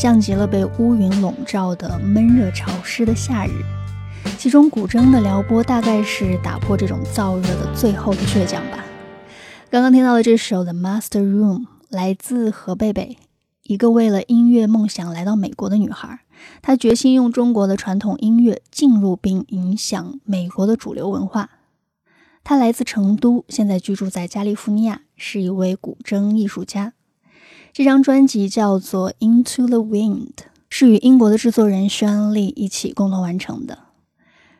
像极了被乌云笼罩的闷热潮湿的夏日。其中古筝的撩拨大概是打破这种燥热的最后的倔强吧。刚刚听到的这首《The Master Room》来自何贝贝，一个为了音乐梦想来到美国的女孩。她决心用中国的传统音乐进入并影响美国的主流文化。她来自成都，现在居住在加利福尼亚，是一位古筝艺术家。这张专辑叫做《Into the Wind》，是与英国的制作人宣恩利一起共同完成的。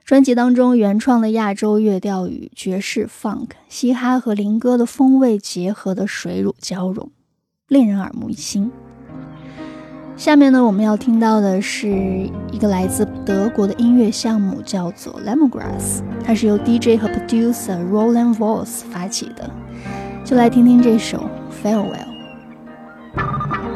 专辑当中原创的亚洲乐调与爵士、funk、嘻哈和灵歌的风味结合的水乳交融，令人耳目一新。下面呢，我们要听到的是一个来自德国的音乐项目，叫做 Lemongrass，它是由 DJ 和 producer Roland Voss 发起的。就来听听这首 Farewell。Thank you.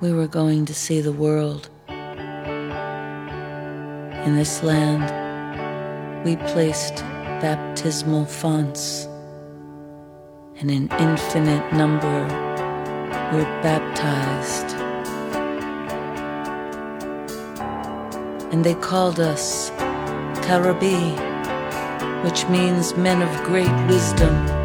We were going to see the world. In this land, we placed baptismal fonts and an infinite number were baptized. And they called us Karabi, which means men of great wisdom.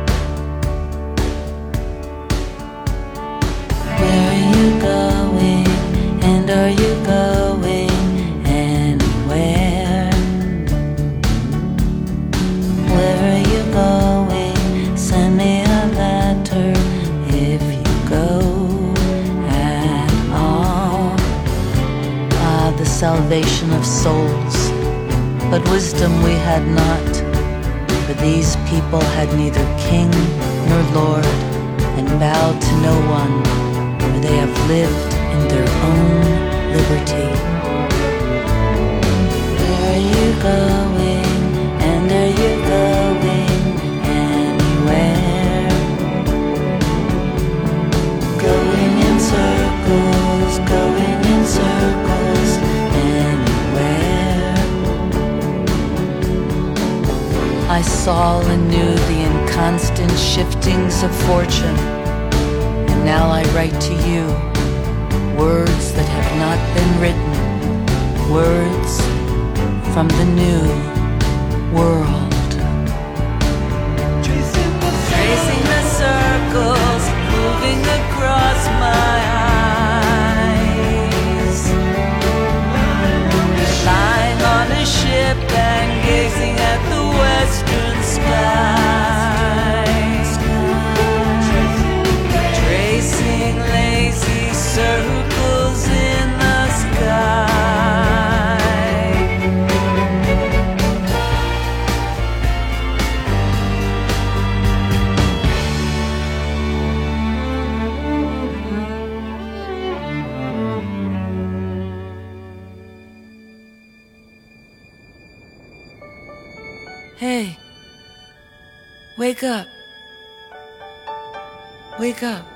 Souls. But wisdom we had not, for these people had neither king nor lord, and bowed to no one, for they have lived in their own liberty. Where you going? Saw and knew the inconstant shiftings of fortune, and now I write to you words that have not been written, words from the new world. Tracing the circles, moving across my eyes. Lying on a ship and gazing at the Tracing lazy circles wake up. Wake up.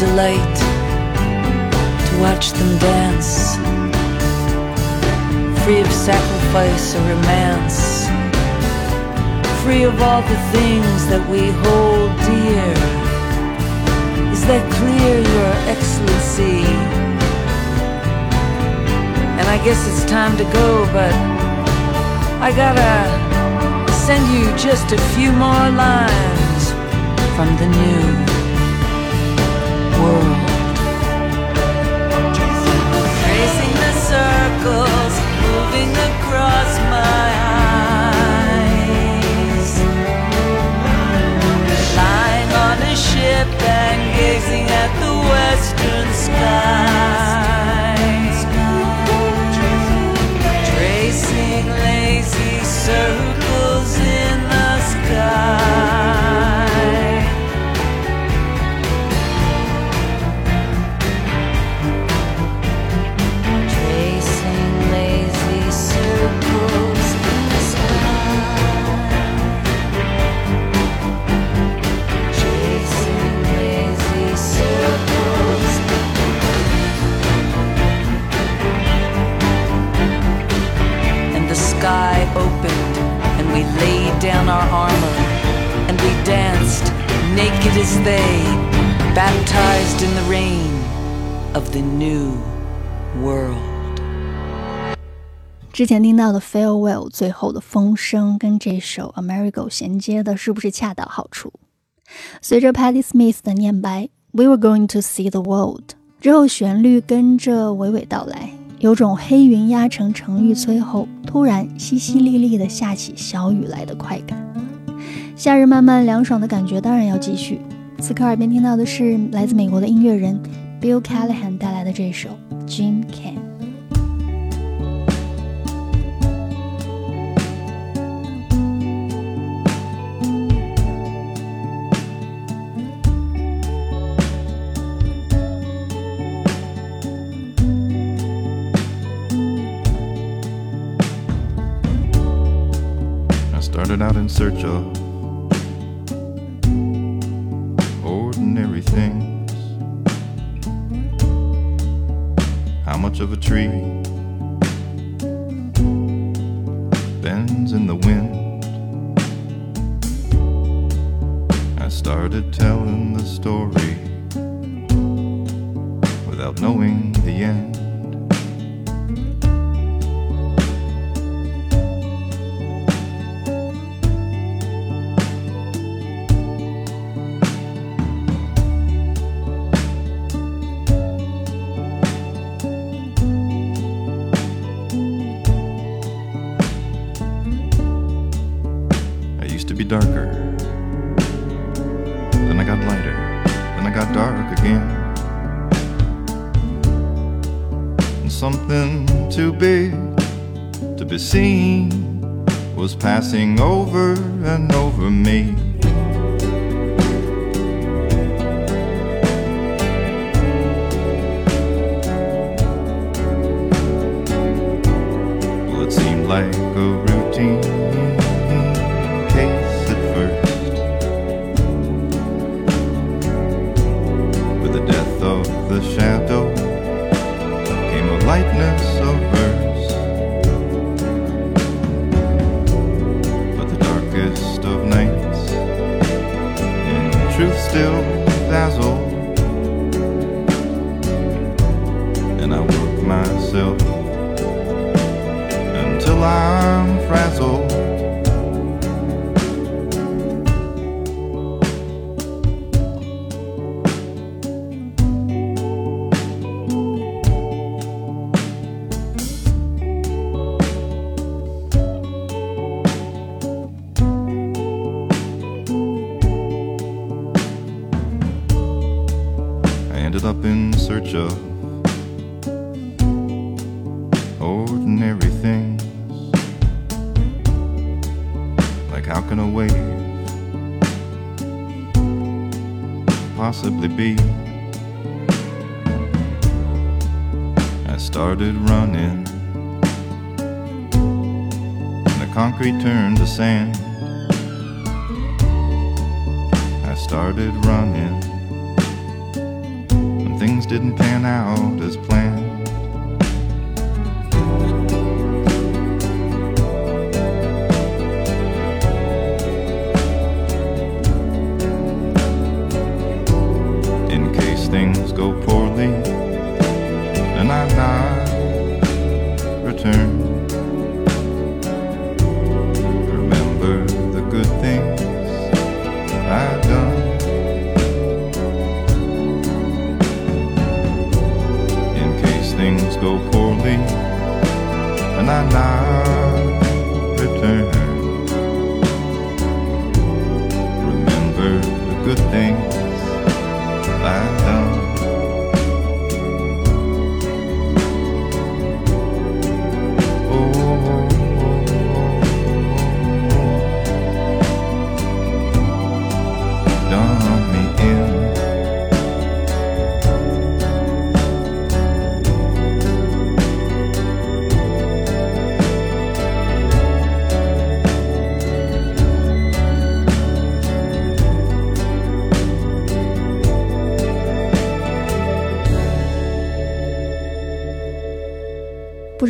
Delight to watch them dance, free of sacrifice or romance free of all the things that we hold dear. Is that clear, Your Excellency? And I guess it's time to go, but I gotta send you just a few more lines from the new world. Tracing the circles, moving across 之前听到的《Farewell》最后的风声跟这首《Amerigo》衔接的是不是恰到好处？随着 Patti Smith 的念白，We were going to see the world，之后旋律跟着娓娓道来，有种黑云压城城欲摧后，突然淅淅沥沥的下起小雨来的快感。夏日慢慢凉爽的感觉当然要继续。此刻耳边听到的是来自美国的音乐人 Bill Callahan 带来的这首《Jim Can》。Search of ordinary things. How much of a tree bends in the wind? I started telling the story without knowing darker. Then I got lighter. Then I got dark again. And something too big to be seen was passing over and over me. Go poorly. And I not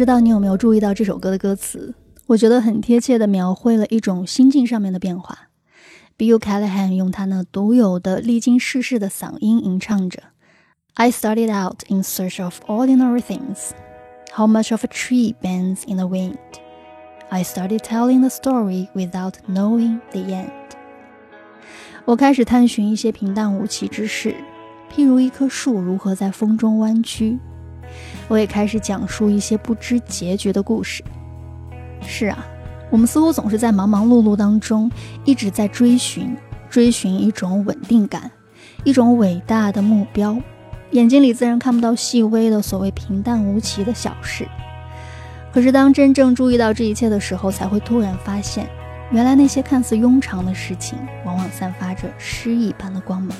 不知道你有没有注意到这首歌的歌词？我觉得很贴切地描绘了一种心境上面的变化。Bill Callahan 用他那独有的历经世事的嗓音吟唱着：“I started out in search of ordinary things. How much of a tree bends in the wind? I started telling the story without knowing the end.” 我开始探寻一些平淡无奇之事，譬如一棵树如何在风中弯曲。我也开始讲述一些不知结局的故事。是啊，我们似乎总是在忙忙碌碌当中，一直在追寻，追寻一种稳定感，一种伟大的目标。眼睛里自然看不到细微的所谓平淡无奇的小事。可是当真正注意到这一切的时候，才会突然发现，原来那些看似庸常的事情，往往散发着诗意般的光芒。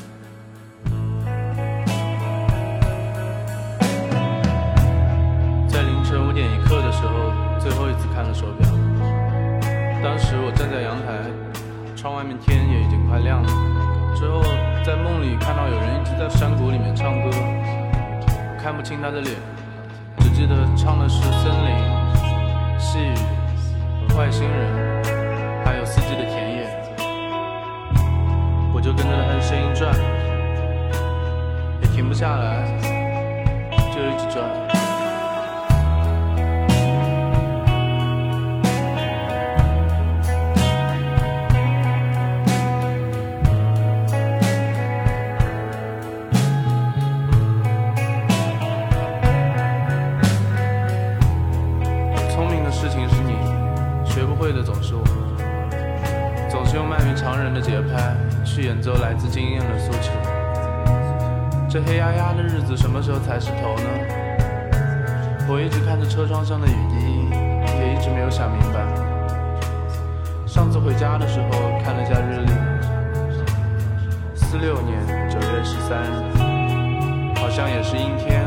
手表，当时我站在阳台，窗外面天也已经快亮了。之后在梦里看到有人一直在山谷里面唱歌，看不清他的脸，只记得唱的是森林、细雨、外星人，还有四季的田野。我就跟着他的声音转，也停不下来，就一直转。这才是头呢？我一直看着车窗上的雨滴，也一直没有想明白。上次回家的时候看了下日历，四六年九月十三日，好像也是阴天，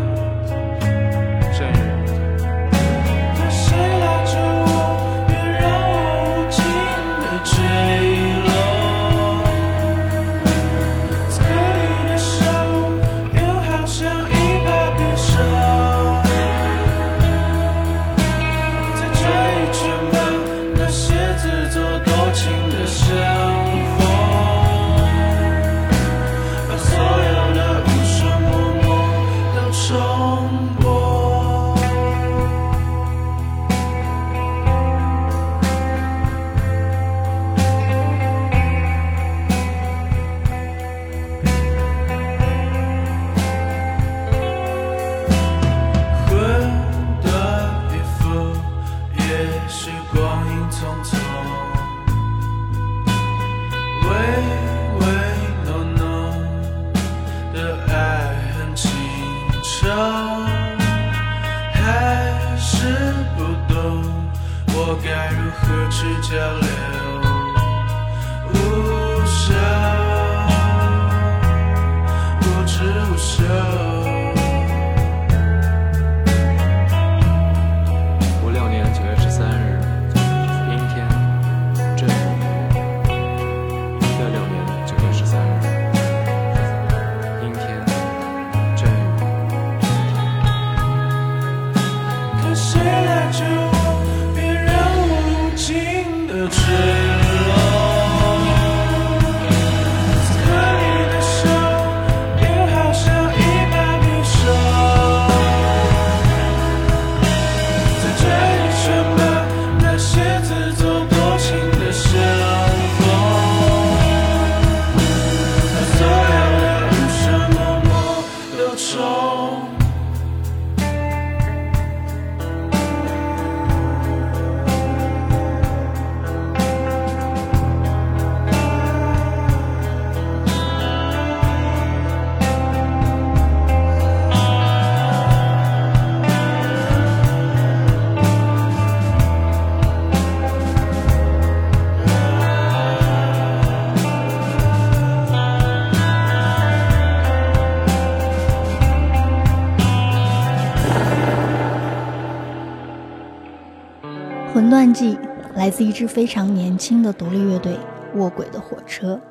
来自一支非常年轻的独立乐队——卧轨的火车。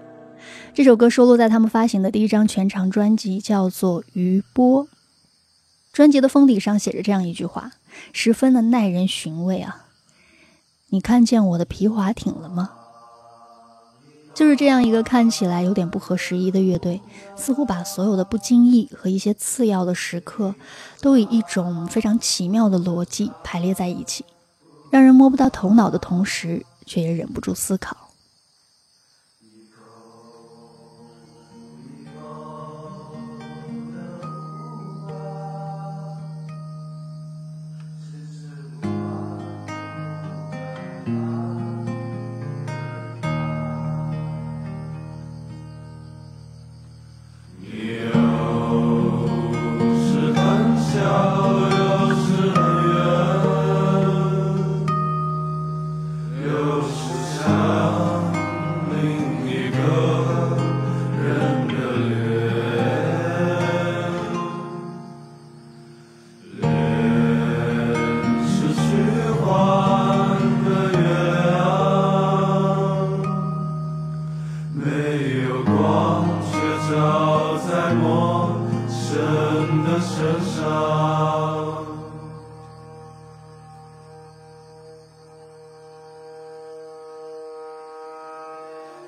这首歌收录在他们发行的第一张全长专辑，叫做《余波》。专辑的封底上写着这样一句话，十分的耐人寻味啊！你看见我的皮划艇了吗？就是这样一个看起来有点不合时宜的乐队，似乎把所有的不经意和一些次要的时刻，都以一种非常奇妙的逻辑排列在一起。让人摸不到头脑的同时，却也忍不住思考。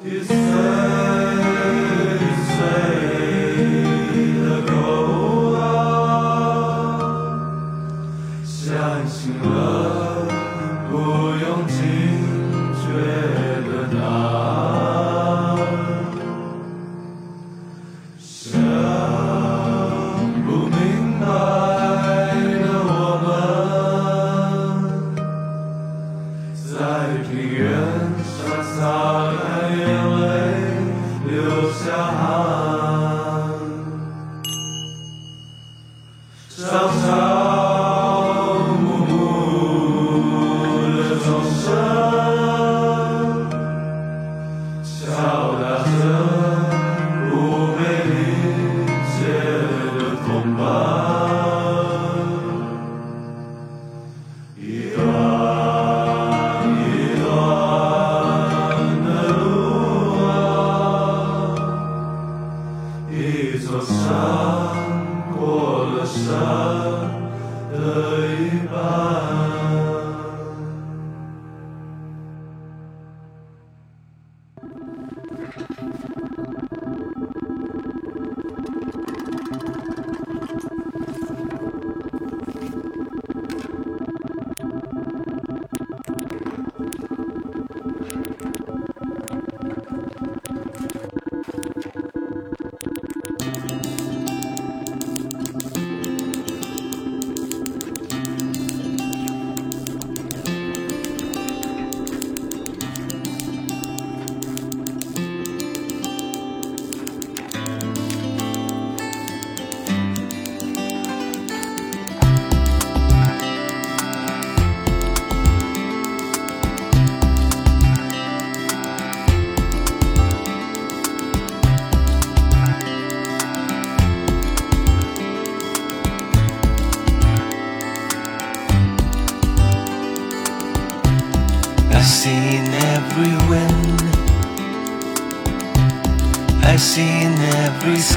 His saves.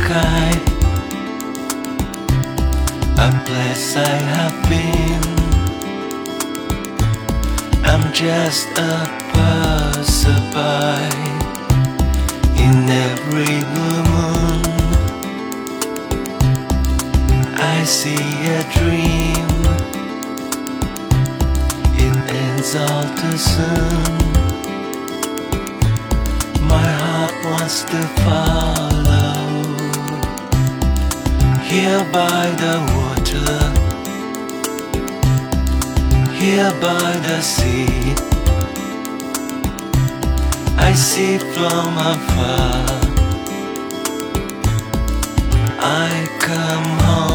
sky A place I have been. I'm just a passerby In every blue moon I see a dream It ends all too soon My heart wants to fall here by the water. Here by the sea. I see from afar. I come home.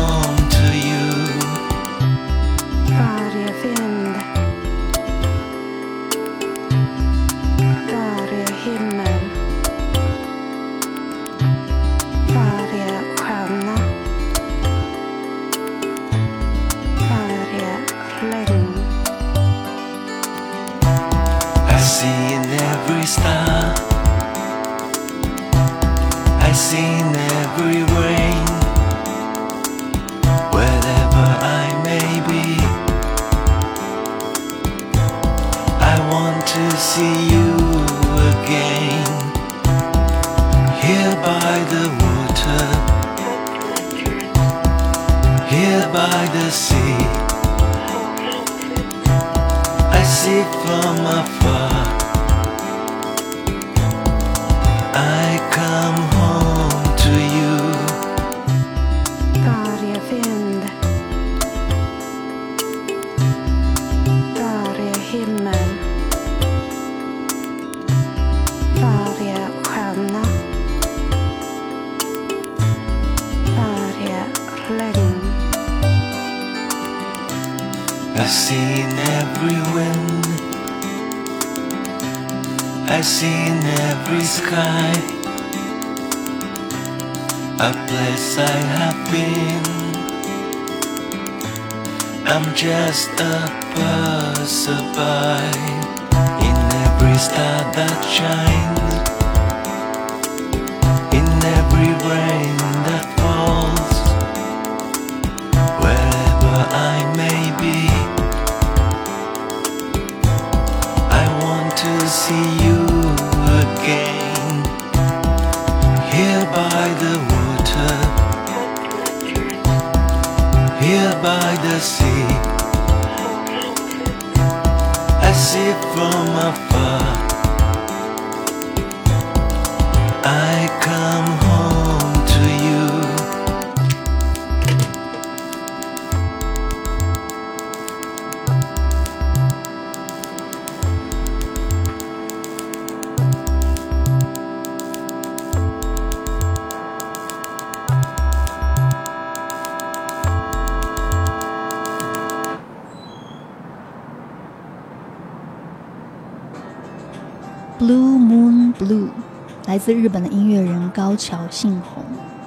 自日本的音乐人高桥幸宏，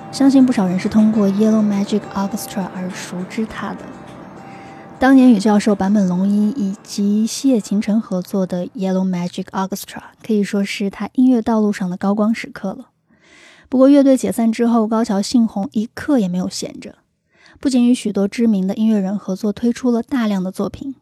相信不少人是通过 Yellow Magic Orchestra 而熟知他的。当年与教授坂本龙一以及谢琴晨合作的 Yellow Magic Orchestra 可以说是他音乐道路上的高光时刻了。不过乐队解散之后，高桥幸宏一刻也没有闲着，不仅与许多知名的音乐人合作，推出了大量的作品。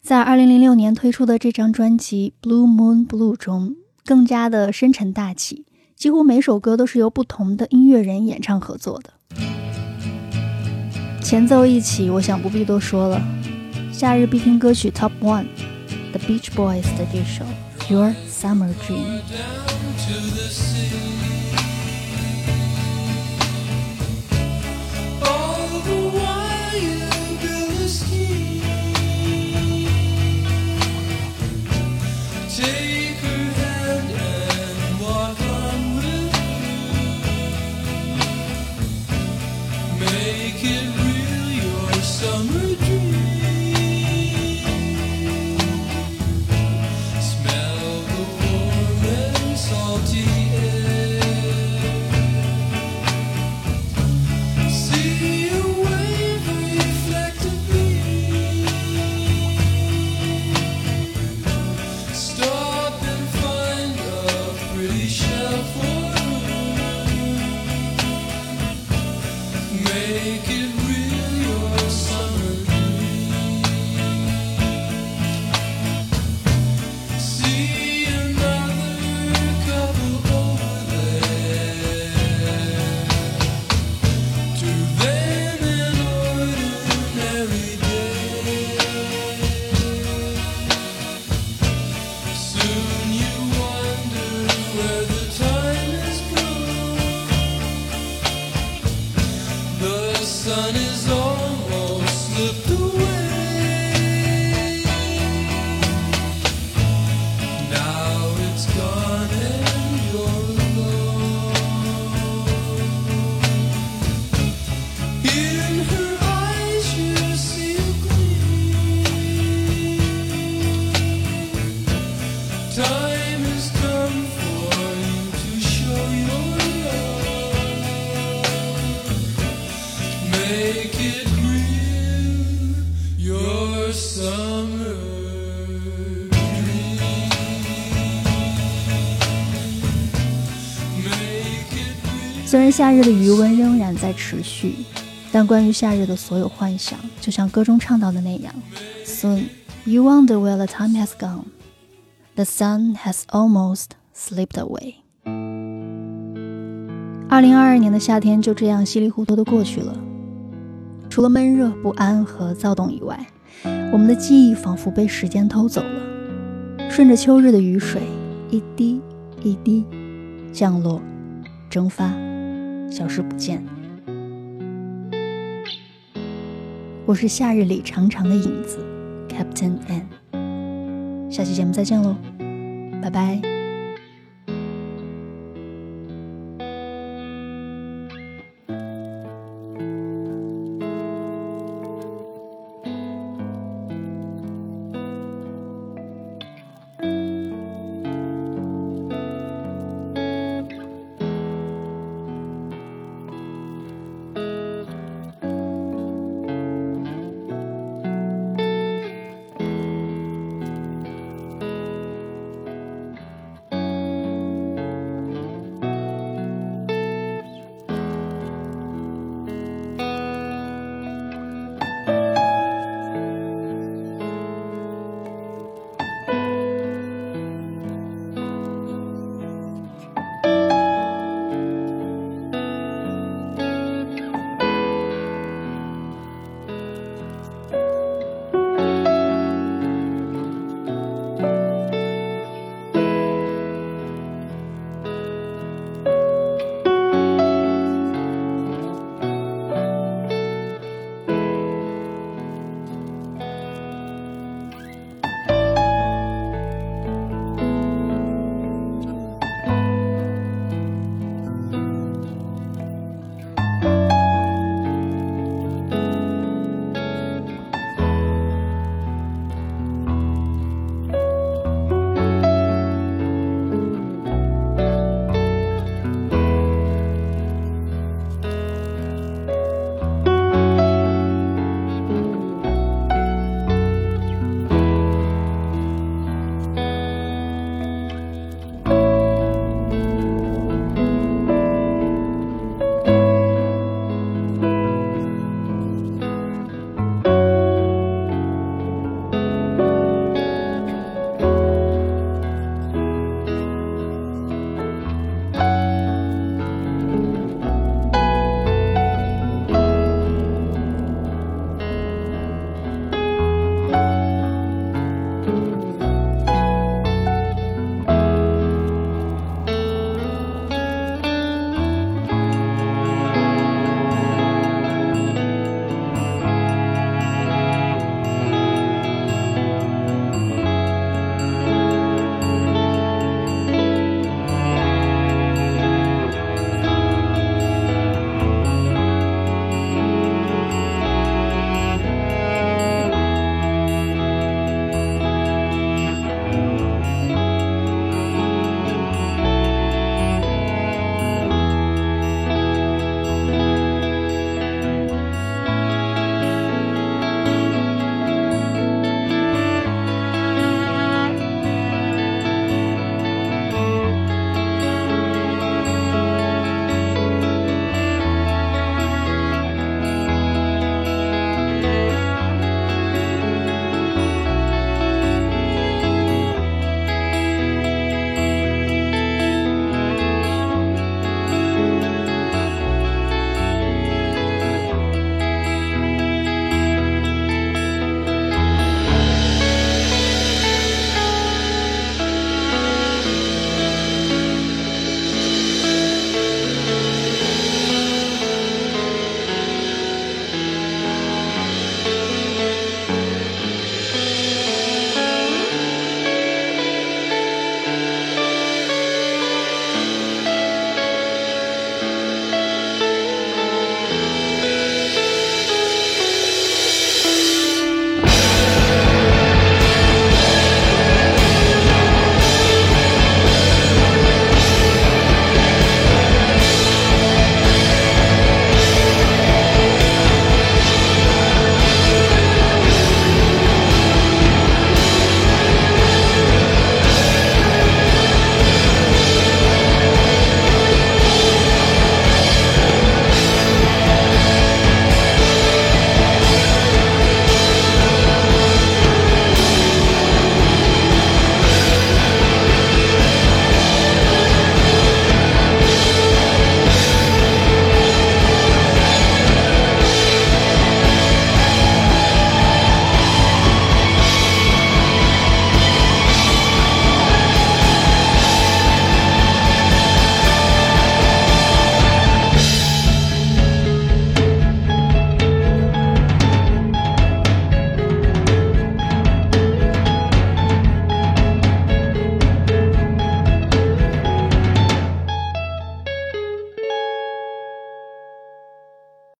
在2006年推出的这张专辑《Blue Moon Blue》中，更加的深沉大气，几乎每首歌都是由不同的音乐人演唱合作的。前奏一起，我想不必多说了，夏日必听歌曲 Top One，The Beach Boys 的这首《Your Summer Dream。Yeah. 虽然夏日的余温仍然在持续，但关于夏日的所有幻想，就像歌中唱到的那样，Soon you wonder where the time has gone, the sun has almost slipped away。二零二二年的夏天就这样稀里糊涂的过去了，除了闷热、不安和躁动以外，我们的记忆仿佛被时间偷走了，顺着秋日的雨水，一滴一滴降落、蒸发。消失不见。我是夏日里长长的影子，Captain N。下期节目再见喽，拜拜。